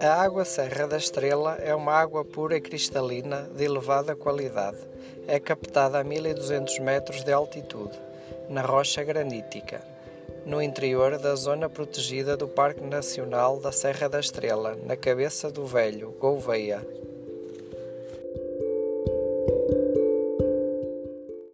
A água Serra da Estrela é uma água pura e cristalina de elevada qualidade. É captada a 1200 metros de altitude, na rocha granítica, no interior da zona protegida do Parque Nacional da Serra da Estrela, na Cabeça do Velho, Gouveia.